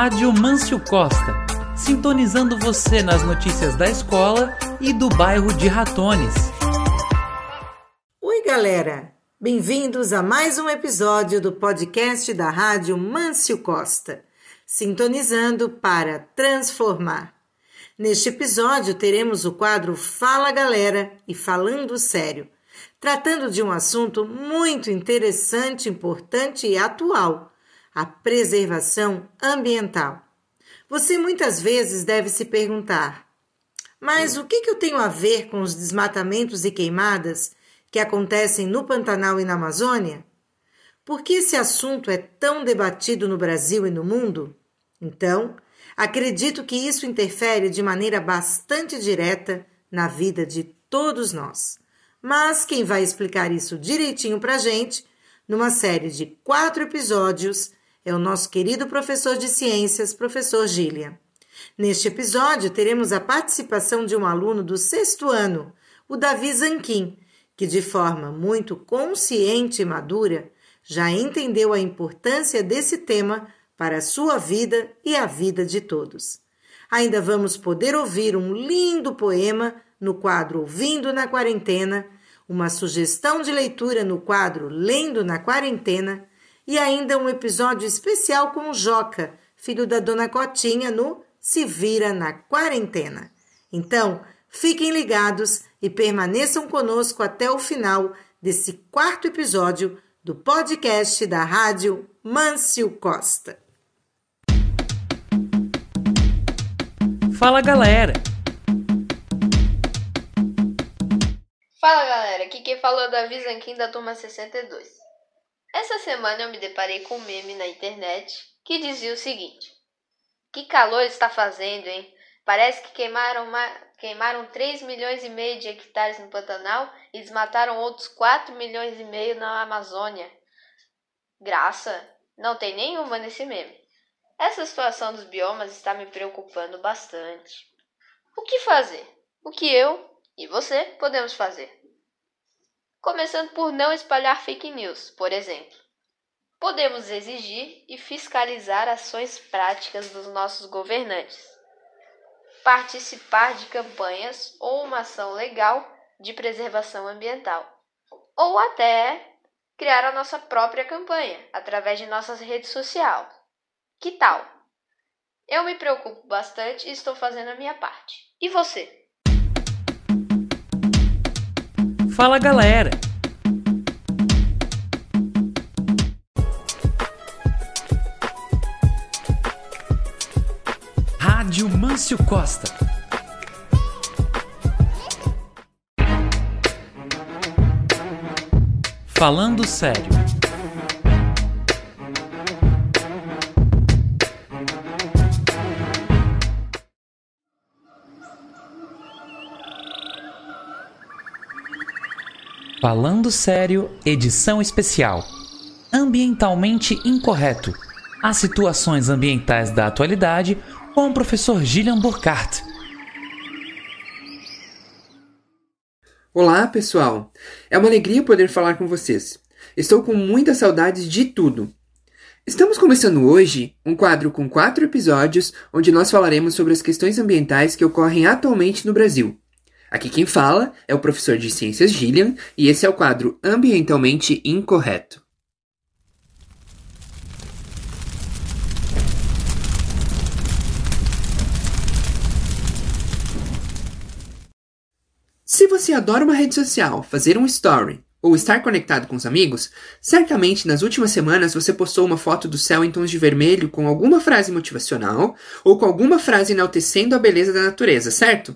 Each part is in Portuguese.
Rádio Mâncio Costa, sintonizando você nas notícias da escola e do bairro de Ratones. Oi, galera! Bem-vindos a mais um episódio do podcast da Rádio Mâncio Costa, sintonizando para transformar. Neste episódio teremos o quadro Fala Galera e Falando Sério, tratando de um assunto muito interessante, importante e atual: a preservação ambiental. Você muitas vezes deve se perguntar: mas o que, eu tenho a ver com os desmatamentos e queimadas que acontecem no Pantanal e na Amazônia? Por que esse assunto é tão debatido no Brasil e no mundo? Então, acredito que isso interfere de maneira bastante direta na vida de todos nós. Mas quem vai explicar isso direitinho pra gente, numa série de quatro episódios, é o nosso querido professor de ciências, professor Gillian. Neste episódio, teremos a participação de um aluno do sexto ano, o Davi Zanquim, que de forma muito consciente e madura já entendeu a importância desse tema para a sua vida e a vida de todos. Ainda vamos poder ouvir um lindo poema no quadro Ouvindo na Quarentena, uma sugestão de leitura no quadro Lendo na Quarentena e ainda um episódio especial com o Joca, filho da Dona Cotinha, no Se Vira na Quarentena. Então, fiquem ligados e permaneçam conosco até o final desse quarto episódio do podcast da Rádio Mâncio Costa. Fala galera! Fala galera, aqui quem falou é Davi Zanquim da turma 62. Essa semana eu me deparei com um meme na internet que dizia o seguinte: Que calor está fazendo, hein? Parece que queimaram, uma, queimaram 3 milhões e meio de hectares no Pantanal e desmataram outros 4 milhões e meio na Amazônia. Graça, não tem nenhuma nesse meme. Essa situação dos biomas está me preocupando bastante. O que fazer? O que eu e você podemos fazer? Começando por não espalhar fake news, por exemplo. Podemos exigir e fiscalizar ações práticas dos nossos governantes. Participar de campanhas ou uma ação legal de preservação ambiental. Ou até criar a nossa própria campanha através de nossas redes sociais. Que tal? Eu me preocupo bastante e estou fazendo a minha parte. E você? Fala galera! Rádio Mâncio Costa. Falando sério. Falando Sério, edição especial. Ambientalmente incorreto. As situações ambientais da atualidade com o professor Gillian Burkhardt. Olá, pessoal. É uma alegria poder falar com vocês. Estou com muita saudade de tudo. Estamos começando hoje um quadro com quatro episódios onde nós falaremos sobre as questões ambientais que ocorrem atualmente no Brasil. Aqui quem fala é o professor de ciências Gillian e esse é o quadro Ambientalmente Incorreto. Se você adora uma rede social, fazer um story ou estar conectado com os amigos, certamente nas últimas semanas você postou uma foto do céu em tons de vermelho com alguma frase motivacional ou com alguma frase enaltecendo a beleza da natureza, certo?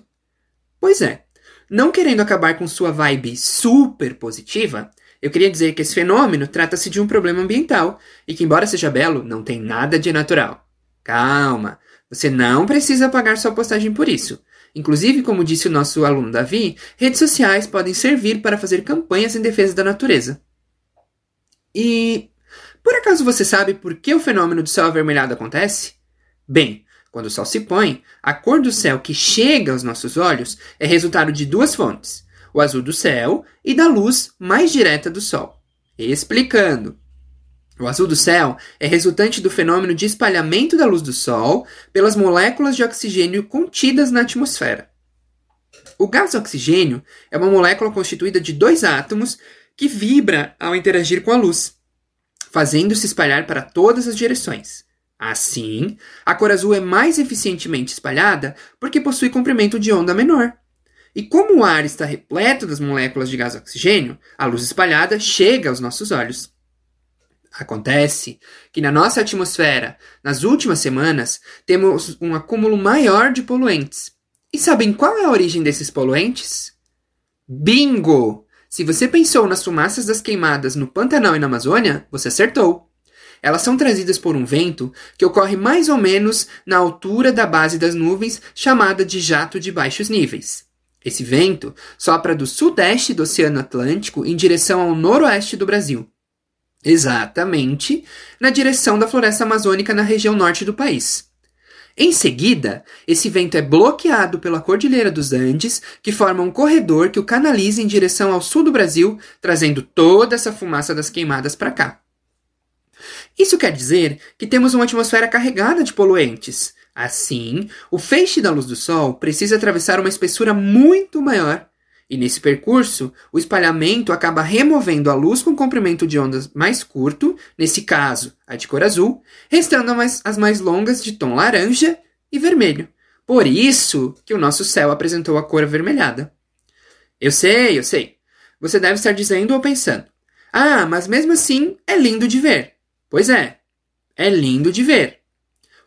Pois é. Não querendo acabar com sua vibe super positiva, eu queria dizer que esse fenômeno trata-se de um problema ambiental e que, embora seja belo, não tem nada de natural. Calma, você não precisa apagar sua postagem por isso. Inclusive, como disse o nosso aluno Davi, redes sociais podem servir para fazer campanhas em defesa da natureza. E por acaso você sabe por que o fenômeno do céu avermelhado acontece? Bem, quando o sol se põe, a cor do céu que chega aos nossos olhos é resultado de duas fontes: o azul do céu e da luz mais direta do sol. Explicando. O azul do céu é resultante do fenômeno de espalhamento da luz do Sol pelas moléculas de oxigênio contidas na atmosfera. O gás oxigênio é uma molécula constituída de dois átomos que vibra ao interagir com a luz, fazendo-se espalhar para todas as direções. Assim, a cor azul é mais eficientemente espalhada porque possui comprimento de onda menor. E como o ar está repleto das moléculas de gás oxigênio, a luz espalhada chega aos nossos olhos. Acontece que na nossa atmosfera, nas últimas semanas, temos um acúmulo maior de poluentes. E sabem qual é a origem desses poluentes? Bingo! Se você pensou nas fumaças das queimadas no Pantanal e na Amazônia, você acertou. Elas são trazidas por um vento que ocorre mais ou menos na altura da base das nuvens, chamada de jato de baixos níveis. Esse vento sopra do sudeste do Oceano Atlântico em direção ao noroeste do Brasil. Exatamente na direção da floresta amazônica na região norte do país. Em seguida, esse vento é bloqueado pela Cordilheira dos Andes, que forma um corredor que o canaliza em direção ao sul do Brasil, trazendo toda essa fumaça das queimadas para cá. Isso quer dizer que temos uma atmosfera carregada de poluentes. Assim, o feixe da luz do Sol precisa atravessar uma espessura muito maior e nesse percurso, o espalhamento acaba removendo a luz com comprimento de ondas mais curto, nesse caso, a de cor azul, restando as mais longas de tom laranja e vermelho. Por isso que o nosso céu apresentou a cor avermelhada. Eu sei, eu sei. Você deve estar dizendo ou pensando: Ah, mas mesmo assim é lindo de ver. Pois é, é lindo de ver.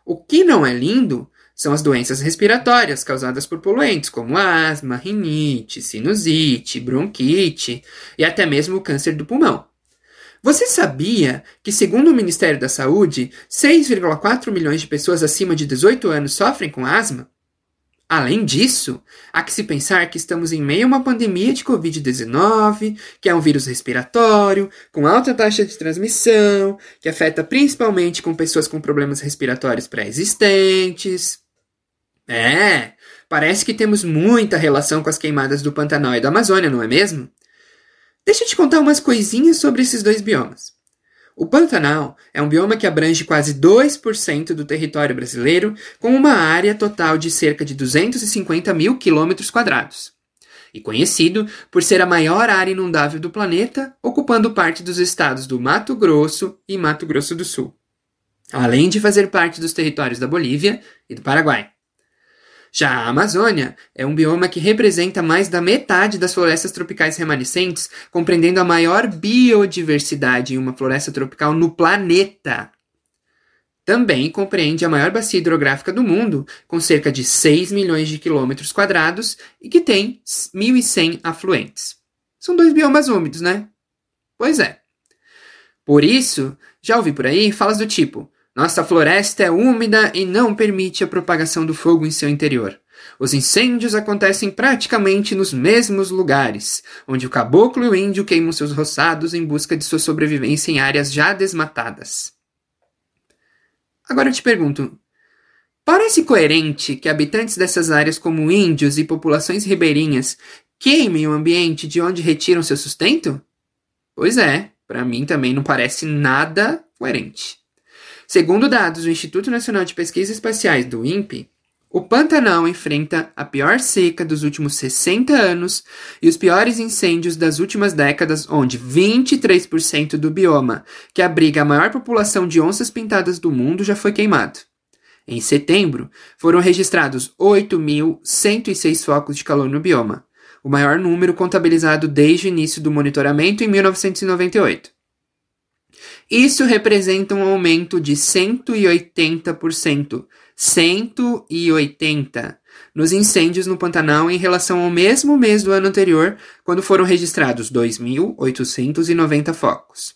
O que não é lindo são as doenças respiratórias causadas por poluentes, como asma, rinite, sinusite, bronquite e até mesmo o câncer do pulmão. Você sabia que, segundo o Ministério da Saúde, 6,4 milhões de pessoas acima de 18 anos sofrem com asma? Além disso, há que se pensar que estamos em meio a uma pandemia de Covid-19, que é um vírus respiratório, com alta taxa de transmissão, que afeta principalmente com pessoas com problemas respiratórios pré-existentes. É, parece que temos muita relação com as queimadas do Pantanal e da Amazônia, não é mesmo? Deixa eu te contar umas coisinhas sobre esses dois biomas. O Pantanal é um bioma que abrange quase 2% do território brasileiro, com uma área total de cerca de 250 mil quilômetros quadrados. E conhecido por ser a maior área inundável do planeta, ocupando parte dos estados do Mato Grosso e Mato Grosso do Sul, além de fazer parte dos territórios da Bolívia e do Paraguai. Já a Amazônia é um bioma que representa mais da metade das florestas tropicais remanescentes, compreendendo a maior biodiversidade em uma floresta tropical no planeta. Também compreende a maior bacia hidrográfica do mundo, com cerca de 6 milhões de quilômetros quadrados e que tem 1.100 afluentes. São dois biomas úmidos, né? Pois é. Por isso, já ouvi por aí falas do tipo: nossa floresta é úmida e não permite a propagação do fogo em seu interior. Os incêndios acontecem praticamente nos mesmos lugares, onde o caboclo e o índio queimam seus roçados em busca de sua sobrevivência em áreas já desmatadas. Agora eu te pergunto: parece coerente que habitantes dessas áreas, como índios e populações ribeirinhas, queimem o ambiente de onde retiram seu sustento? Pois é, para mim também não parece nada coerente. Segundo dados do Instituto Nacional de Pesquisas Espaciais do INPE, o Pantanal enfrenta a pior seca dos últimos 60 anos e os piores incêndios das últimas décadas, onde 23% do bioma, que abriga a maior população de onças pintadas do mundo, já foi queimado. Em setembro, foram registrados 8.106 focos de calor no bioma, o maior número contabilizado desde o início do monitoramento em 1998. Isso representa um aumento de 180%. 180% nos incêndios no Pantanal em relação ao mesmo mês do ano anterior, quando foram registrados 2.890 focos.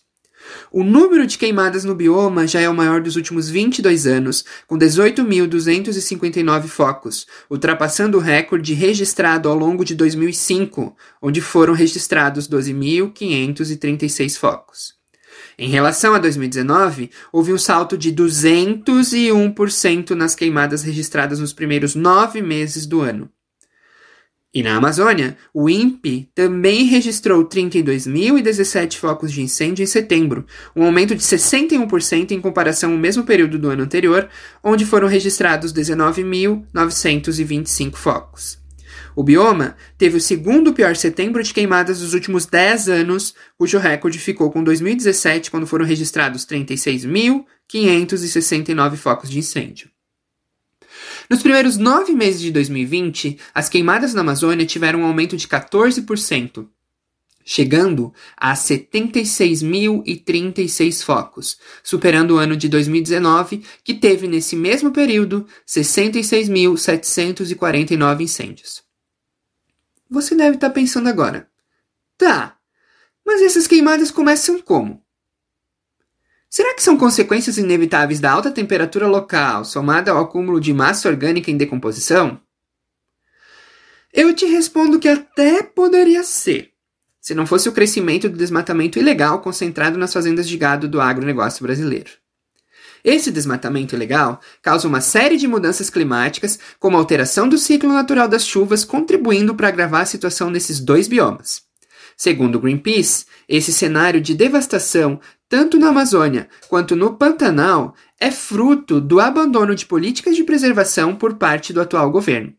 O número de queimadas no bioma já é o maior dos últimos 22 anos, com 18.259 focos, ultrapassando o recorde registrado ao longo de 2005, onde foram registrados 12.536 focos. Em relação a 2019, houve um salto de 201% nas queimadas registradas nos primeiros nove meses do ano. E na Amazônia, o INPE também registrou 32.017 focos de incêndio em setembro, um aumento de 61% em comparação ao mesmo período do ano anterior, onde foram registrados 19.925 focos. O bioma teve o segundo pior setembro de queimadas dos últimos 10 anos, cujo recorde ficou com 2017, quando foram registrados 36.569 focos de incêndio. Nos primeiros nove meses de 2020, as queimadas na Amazônia tiveram um aumento de 14%, chegando a 76.036 focos, superando o ano de 2019, que teve nesse mesmo período 66.749 incêndios. Você deve estar pensando agora: tá, mas essas queimadas começam como? Será que são consequências inevitáveis da alta temperatura local, somada ao acúmulo de massa orgânica em decomposição? Eu te respondo que até poderia ser, se não fosse o crescimento do desmatamento ilegal concentrado nas fazendas de gado do agronegócio brasileiro. Esse desmatamento ilegal causa uma série de mudanças climáticas, como a alteração do ciclo natural das chuvas, contribuindo para agravar a situação nesses dois biomas. Segundo Greenpeace, esse cenário de devastação, tanto na Amazônia quanto no Pantanal, é fruto do abandono de políticas de preservação por parte do atual governo.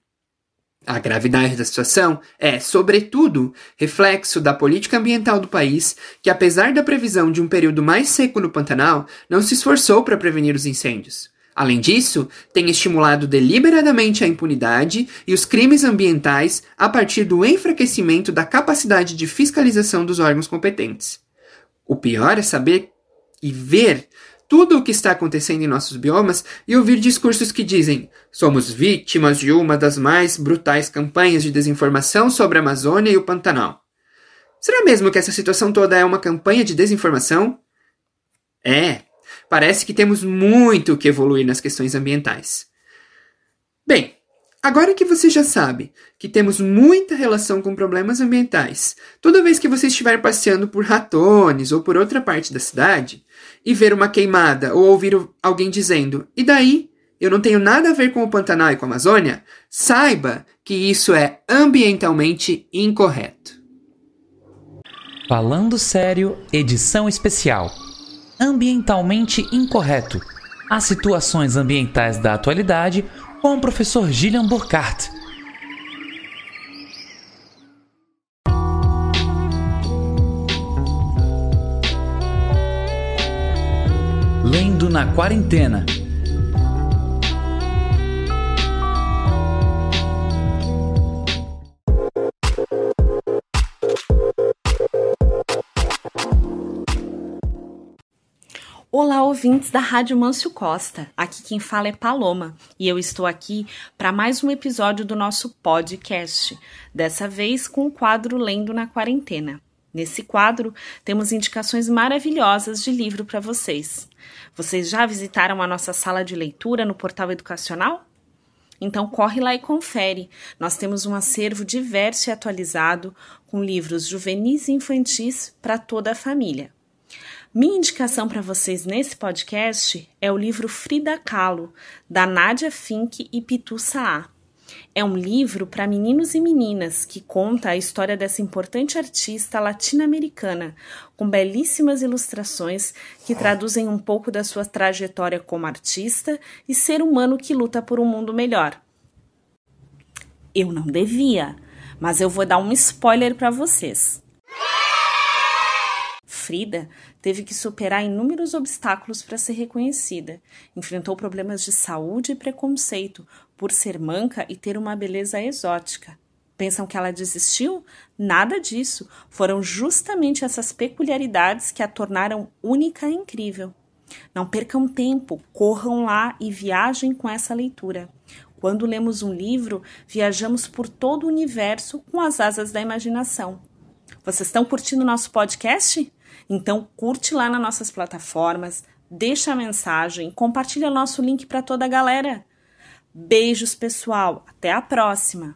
A gravidade da situação é, sobretudo, reflexo da política ambiental do país, que, apesar da previsão de um período mais seco no Pantanal, não se esforçou para prevenir os incêndios. Além disso, tem estimulado deliberadamente a impunidade e os crimes ambientais a partir do enfraquecimento da capacidade de fiscalização dos órgãos competentes. O pior é saber e ver tudo o que está acontecendo em nossos biomas e ouvir discursos que dizem: somos vítimas de uma das mais brutais campanhas de desinformação sobre a Amazônia e o Pantanal. Será mesmo que essa situação toda é uma campanha de desinformação? É, parece que temos muito que evoluir nas questões ambientais. Bem, agora que você já sabe que temos muita relação com problemas ambientais, toda vez que você estiver passeando por Ratones ou por outra parte da cidade e ver uma queimada ou ouvir alguém dizendo: "E daí? Eu não tenho nada a ver com o Pantanal e com a Amazônia", saiba que isso é ambientalmente incorreto. Falando sério, edição especial ambientalmente incorreto. As situações ambientais da atualidade com o professor Gillian Burkhardt. Lendo na quarentena. Olá, ouvintes da Rádio Mâncio Costa. Aqui quem fala é Paloma e eu estou aqui para mais um episódio do nosso podcast, dessa vez com o quadro Lendo na Quarentena. Nesse quadro, temos indicações maravilhosas de livro para vocês. Vocês já visitaram a nossa sala de leitura no portal educacional? Então corre lá e confere. Nós temos um acervo diverso e atualizado com livros juvenis e infantis para toda a família. Minha indicação para vocês nesse podcast é o livro Frida Kahlo, da Nádia Fink e Pitu Saá. É um livro para meninos e meninas que conta a história dessa importante artista latino-americana, com belíssimas ilustrações que traduzem um pouco da sua trajetória como artista e ser humano que luta por um mundo melhor. Eu não devia, mas eu vou dar um spoiler para vocês. Frida teve que superar inúmeros obstáculos para ser reconhecida. Enfrentou problemas de saúde e preconceito por ser manca e ter uma beleza exótica. Pensam que ela desistiu? Nada disso. Foram justamente essas peculiaridades que a tornaram única e incrível. Não percam tempo, corram lá e viajem com essa leitura. Quando lemos um livro, viajamos por todo o universo com as asas da imaginação. Vocês estão curtindo nosso podcast? Então curte lá nas nossas plataformas, deixa a mensagem, compartilha nosso link para toda a galera. Beijos, pessoal. Até a próxima.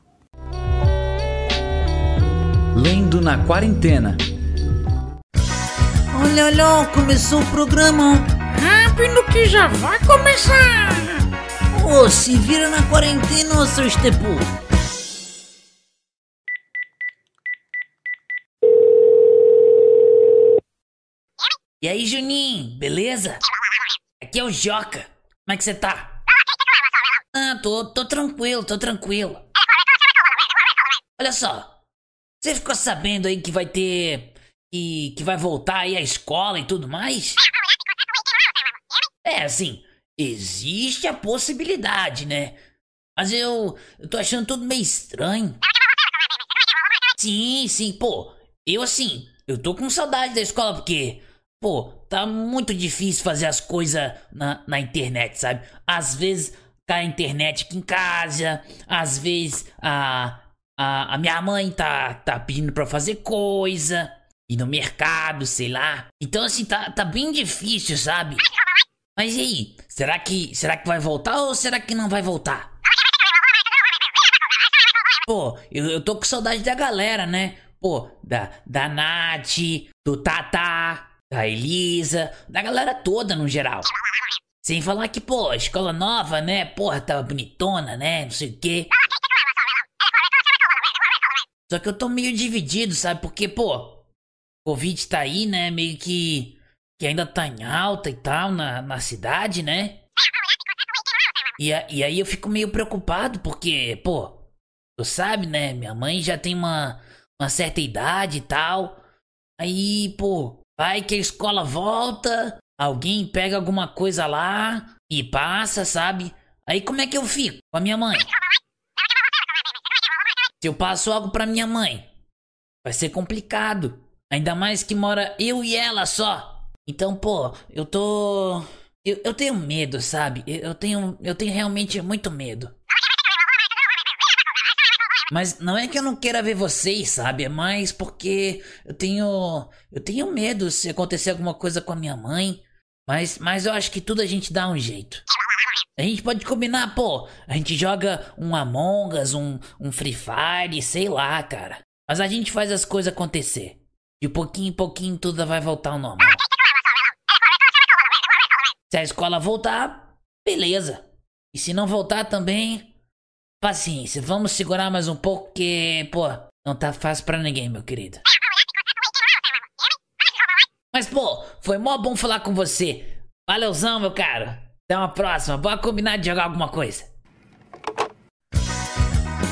Lendo na quarentena. Olha, olha, começou o programa. Rápido que já vai começar. Ô, oh, se vira na quarentena, ô seu Estepu. E aí, Juninho, beleza? Aqui é o Joca. Como é que você tá? Ah, tô, tô tranquilo, tô tranquilo. Olha só, você ficou sabendo aí que vai ter. que, que vai voltar aí a escola e tudo mais? É, assim, existe a possibilidade, né? Mas eu, eu tô achando tudo meio estranho. Sim, sim, pô, eu assim, eu tô com saudade da escola porque, pô, tá muito difícil fazer as coisas na, na internet, sabe? Às vezes tá a internet aqui em casa, às vezes a, a, a minha mãe tá, tá pedindo pra fazer coisa, ir no mercado, sei lá. Então assim, tá, tá bem difícil, sabe? Mas e aí, será que, será que vai voltar ou será que não vai voltar? Pô, eu, eu tô com saudade da galera, né? Pô, da, da Nath, do Tata, da Elisa, da galera toda no geral. Sem falar que, pô, escola nova, né? Porra, tava bonitona, né? Não sei o quê. Só que eu tô meio dividido, sabe? Porque, pô, Covid tá aí, né? Meio que que ainda tá em alta e tal na, na cidade, né? E, a, e aí eu fico meio preocupado porque, pô, tu sabe, né? Minha mãe já tem uma, uma certa idade e tal. Aí, pô, vai que a escola volta, alguém pega alguma coisa lá e passa, sabe? Aí como é que eu fico com a minha mãe? Se eu passo algo pra minha mãe, vai ser complicado. Ainda mais que mora eu e ela só. Então, pô, eu tô. Eu, eu tenho medo, sabe? Eu tenho. Eu tenho realmente muito medo. Mas não é que eu não queira ver vocês, sabe? É mais porque eu tenho. Eu tenho medo se acontecer alguma coisa com a minha mãe. Mas, mas eu acho que tudo a gente dá um jeito. A gente pode combinar, pô. A gente joga um Among Us, um, um Free Fire, sei lá, cara. Mas a gente faz as coisas acontecer. De pouquinho em pouquinho tudo vai voltar ao normal. Se a escola voltar, beleza. E se não voltar também, paciência. Vamos segurar mais um pouco, que, pô, não tá fácil pra ninguém, meu querido. Mas, pô, foi mó bom falar com você. Valeuzão, meu cara. Até uma próxima. Bora combinar de jogar alguma coisa.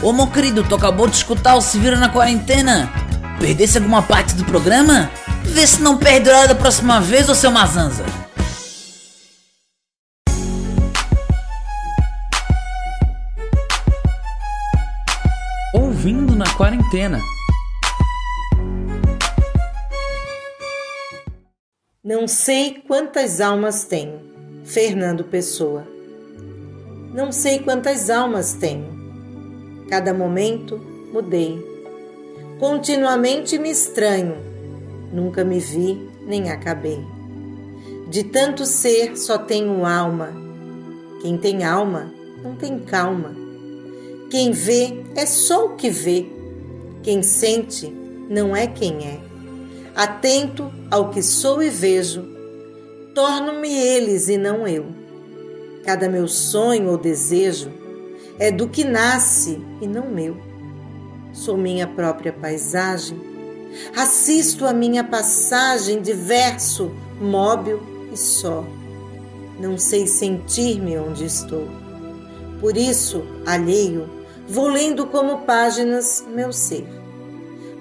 Ô, meu querido, tu acabou de escutar o Se Vira na Quarentena? Perdesse alguma parte do programa? Vê se não perde nada da próxima vez, ô seu Mazanza. Ouvindo na quarentena. Não sei quantas almas tenho. Fernando Pessoa. Não sei quantas almas tenho. Cada momento mudei. Continuamente me estranho. Nunca me vi nem acabei. De tanto ser só tenho alma. Quem tem alma não tem calma. Quem vê é só o que vê. Quem sente não é quem é. Atento ao que sou e vejo, torno-me eles e não eu. Cada meu sonho ou desejo é do que nasce e não meu. Sou minha própria paisagem, assisto a minha passagem de verso móvel e só. Não sei sentir-me onde estou. Por isso, alheio, vou lendo como páginas meu ser.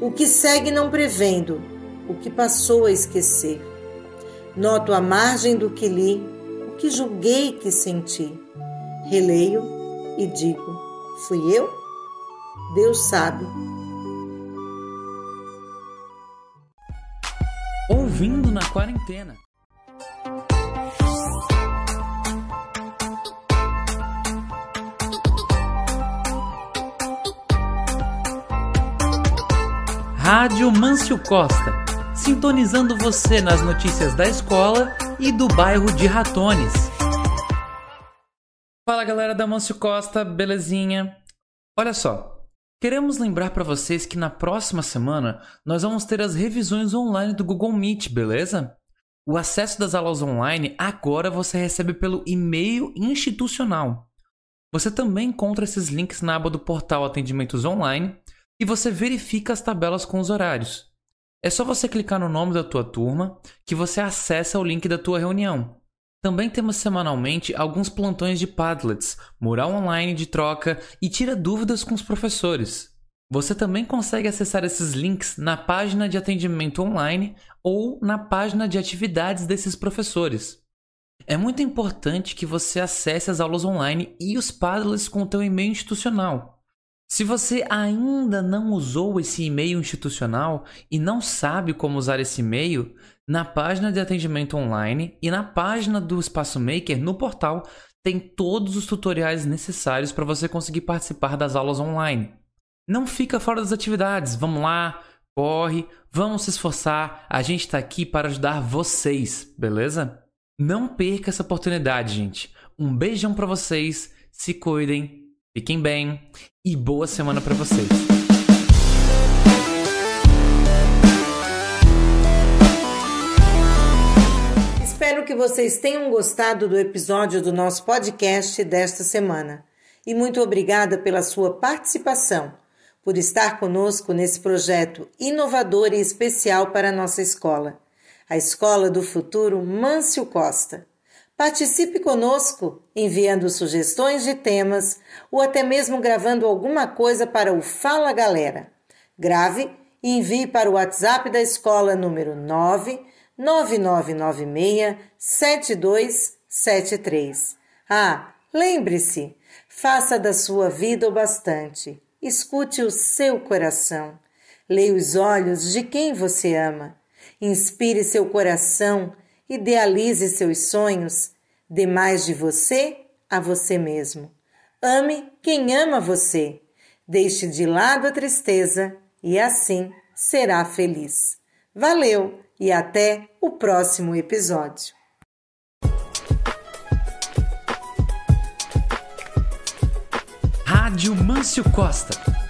O que segue não prevendo, o que passou a esquecer. Noto a margem do que li, o que julguei que senti. Releio e digo: fui eu? Deus sabe. Ouvindo na quarentena. Rádio Mâncio Costa, sintonizando você nas notícias da escola e do bairro de Ratones. Fala galera da Mâncio Costa, belezinha? Olha só, queremos lembrar para vocês que na próxima semana nós vamos ter as revisões online do Google Meet, beleza? O acesso das aulas online agora você recebe pelo e-mail institucional. Você também encontra esses links na aba do portal Atendimentos Online e você verifica as tabelas com os horários. É só você clicar no nome da tua turma que você acessa o link da tua reunião. Também temos semanalmente alguns plantões de Padlets, mural online de troca e tira dúvidas com os professores. Você também consegue acessar esses links na página de atendimento online ou na página de atividades desses professores. É muito importante que você acesse as aulas online e os Padlets com o teu e-mail institucional. Se você ainda não usou esse e-mail institucional e não sabe como usar esse e-mail, na página de atendimento online e na página do Espaço Maker no portal tem todos os tutoriais necessários para você conseguir participar das aulas online. Não fica fora das atividades, vamos lá, corre, vamos se esforçar, a gente está aqui para ajudar vocês, beleza? Não perca essa oportunidade, gente. Um beijão para vocês, se cuidem, fiquem bem e boa semana para vocês. Espero que vocês tenham gostado do episódio do nosso podcast desta semana. E muito obrigada pela sua participação, por estar conosco nesse projeto inovador e especial para a nossa escola, a Escola do Futuro Mâncio Costa. Participe conosco enviando sugestões de temas ou até mesmo gravando alguma coisa para o Fala Galera. Grave e envie para o WhatsApp da escola número 9 9996 7273. Ah, lembre-se, faça da sua vida o bastante. Escute o seu coração. Leia os olhos de quem você ama. Inspire seu coração, idealize seus sonhos. Dê mais de você a você mesmo. Ame quem ama você. Deixe de lado a tristeza e assim será feliz. Valeu! e até o próximo episódio. Rádio Mâncio Costa